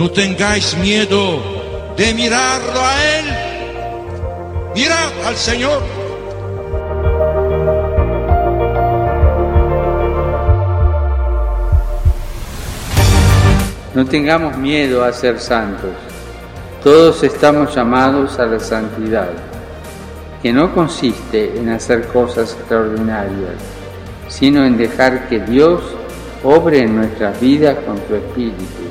no tengáis miedo de mirarlo a Él. Mirad al Señor. No tengamos miedo a ser santos. Todos estamos llamados a la santidad, que no consiste en hacer cosas extraordinarias, sino en dejar que Dios obre en nuestras vidas con su Espíritu.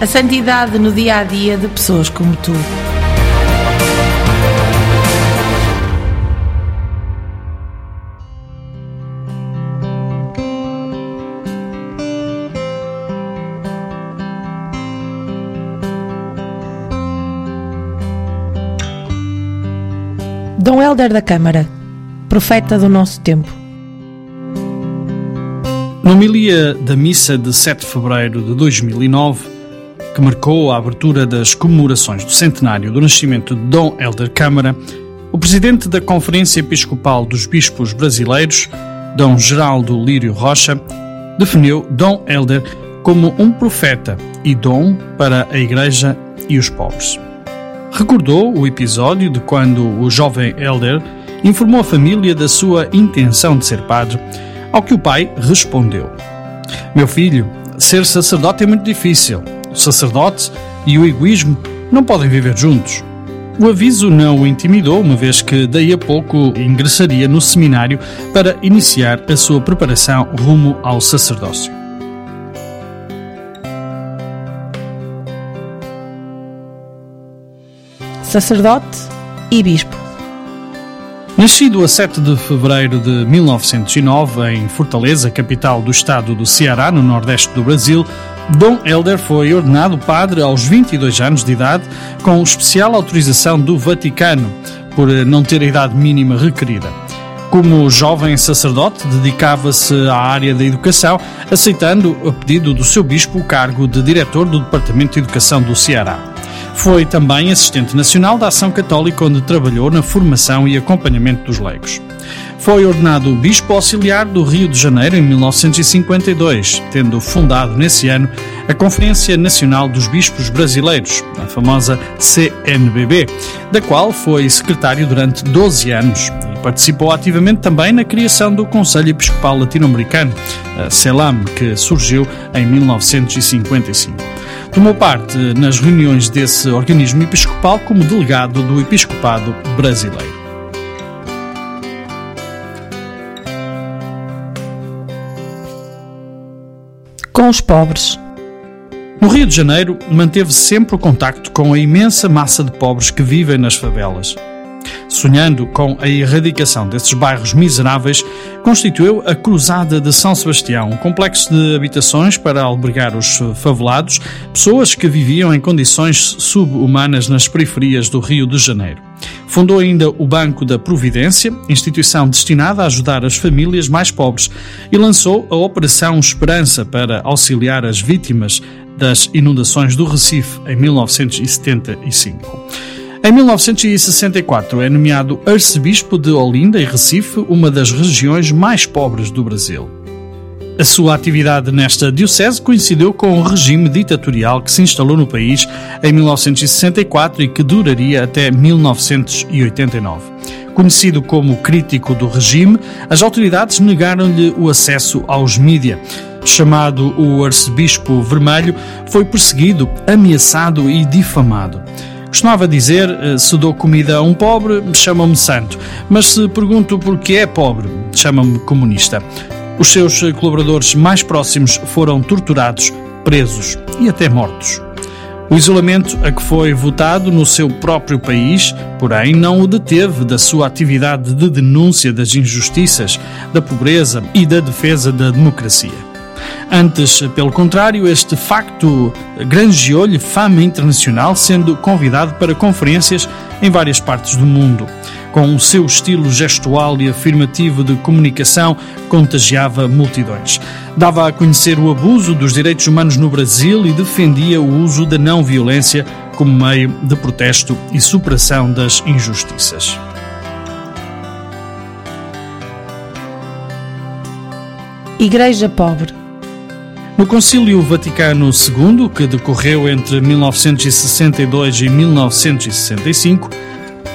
A santidade no dia a dia de pessoas como tu. Dom Helder da Câmara, profeta do nosso tempo. Na homilia da missa de 7 de fevereiro de 2009, que marcou a abertura das comemorações do centenário do nascimento de Dom Helder Câmara, o presidente da Conferência Episcopal dos Bispos Brasileiros, Dom Geraldo Lírio Rocha, definiu Dom Helder como um profeta e dom para a Igreja e os pobres. Recordou o episódio de quando o jovem Helder informou a família da sua intenção de ser padre, ao que o pai respondeu: Meu filho, ser sacerdote é muito difícil. O sacerdote e o egoísmo não podem viver juntos. O aviso não o intimidou, uma vez que daí a pouco ingressaria no seminário para iniciar a sua preparação rumo ao sacerdócio. Sacerdote e bispo. Nascido a 7 de fevereiro de 1909 em Fortaleza, capital do estado do Ceará, no nordeste do Brasil, Dom Helder foi ordenado padre aos 22 anos de idade, com especial autorização do Vaticano, por não ter a idade mínima requerida. Como jovem sacerdote, dedicava-se à área da educação, aceitando, a pedido do seu bispo, o cargo de diretor do Departamento de Educação do Ceará. Foi também assistente nacional da Ação Católica, onde trabalhou na formação e acompanhamento dos leigos. Foi ordenado bispo auxiliar do Rio de Janeiro em 1952, tendo fundado nesse ano a Conferência Nacional dos Bispos Brasileiros, a famosa CNBB, da qual foi secretário durante 12 anos e participou ativamente também na criação do Conselho Episcopal Latino-Americano, a CELAM, que surgiu em 1955. Tomou parte nas reuniões desse organismo episcopal como delegado do Episcopado Brasileiro. Com os pobres. No Rio de Janeiro, manteve sempre o contacto com a imensa massa de pobres que vivem nas favelas. Sonhando com a erradicação desses bairros miseráveis, constituiu a Cruzada de São Sebastião, um complexo de habitações para albergar os favelados, pessoas que viviam em condições subhumanas nas periferias do Rio de Janeiro. Fundou ainda o Banco da Providência, instituição destinada a ajudar as famílias mais pobres, e lançou a Operação Esperança para auxiliar as vítimas das inundações do Recife em 1975. Em 1964 é nomeado arcebispo de Olinda e Recife, uma das regiões mais pobres do Brasil. A sua atividade nesta diocese coincidiu com o regime ditatorial que se instalou no país em 1964 e que duraria até 1989. Conhecido como crítico do regime, as autoridades negaram-lhe o acesso aos mídia. Chamado o Arcebispo Vermelho, foi perseguido, ameaçado e difamado. Costumava dizer: se dou comida a um pobre, chama-me santo, mas se pergunto por que é pobre, chama-me comunista. Os seus colaboradores mais próximos foram torturados, presos e até mortos. O isolamento a que foi votado no seu próprio país, porém, não o deteve da sua atividade de denúncia das injustiças, da pobreza e da defesa da democracia. Antes, pelo contrário, este facto granjeou-lhe fama internacional, sendo convidado para conferências em várias partes do mundo. Com o seu estilo gestual e afirmativo de comunicação, contagiava multidões. Dava a conhecer o abuso dos direitos humanos no Brasil e defendia o uso da não violência como meio de protesto e superação das injustiças. Igreja Pobre no Concílio Vaticano II, que decorreu entre 1962 e 1965,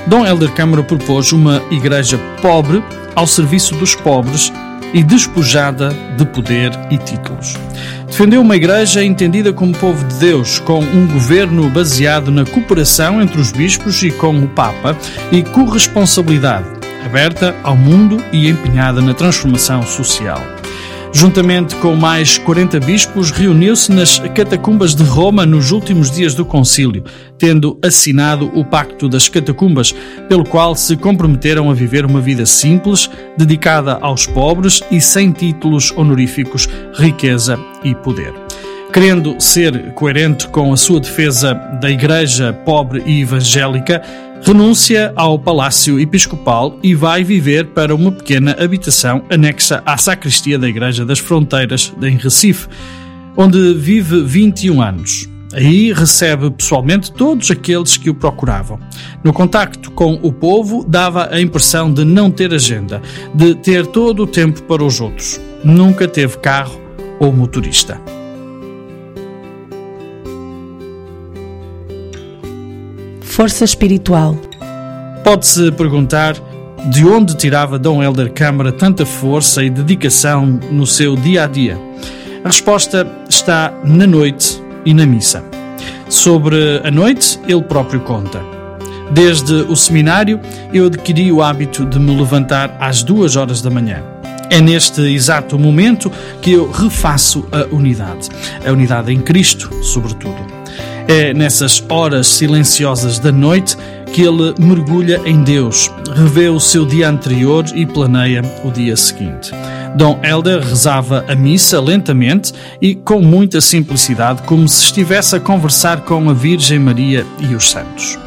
Dom Helder Câmara propôs uma igreja pobre ao serviço dos pobres e despojada de poder e títulos. Defendeu uma igreja entendida como povo de Deus, com um governo baseado na cooperação entre os bispos e com o Papa e corresponsabilidade, aberta ao mundo e empenhada na transformação social. Juntamente com mais 40 bispos, reuniu-se nas catacumbas de Roma nos últimos dias do concílio, tendo assinado o Pacto das Catacumbas, pelo qual se comprometeram a viver uma vida simples, dedicada aos pobres e sem títulos honoríficos, riqueza e poder. Querendo ser coerente com a sua defesa da Igreja pobre e evangélica, renuncia ao palácio episcopal e vai viver para uma pequena habitação anexa à sacristia da Igreja das Fronteiras, em Recife, onde vive 21 anos. Aí recebe pessoalmente todos aqueles que o procuravam. No contacto com o povo, dava a impressão de não ter agenda, de ter todo o tempo para os outros. Nunca teve carro ou motorista. Força espiritual. Pode-se perguntar de onde tirava Dom Helder Câmara tanta força e dedicação no seu dia a dia. A resposta está na noite e na missa. Sobre a noite, ele próprio conta. Desde o seminário, eu adquiri o hábito de me levantar às duas horas da manhã. É neste exato momento que eu refaço a unidade. A unidade em Cristo, sobretudo. É nessas horas silenciosas da noite que ele mergulha em Deus, revê o seu dia anterior e planeia o dia seguinte. Dom Helder rezava a missa lentamente e com muita simplicidade, como se estivesse a conversar com a Virgem Maria e os santos.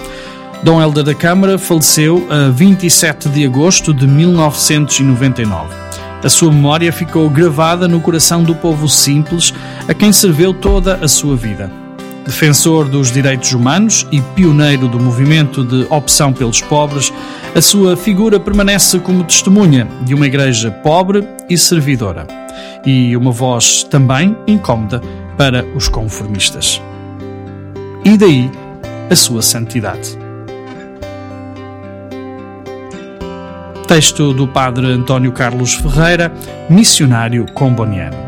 Dom Helder da Câmara faleceu a 27 de agosto de 1999. A sua memória ficou gravada no coração do povo simples a quem serveu toda a sua vida defensor dos direitos humanos e pioneiro do movimento de opção pelos pobres, a sua figura permanece como testemunha de uma igreja pobre e servidora, e uma voz também incômoda para os conformistas. E daí a sua santidade. Texto do Padre António Carlos Ferreira, missionário comboniano.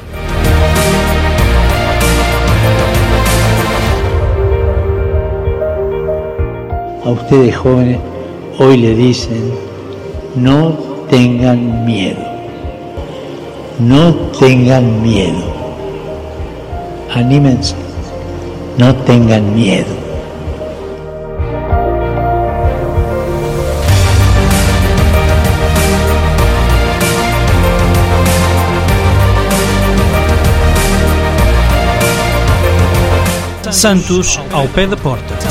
a ustedes jóvenes hoy le dicen, no tengan miedo, no tengan miedo, anímense, no tengan miedo. Santos ao pé da porta.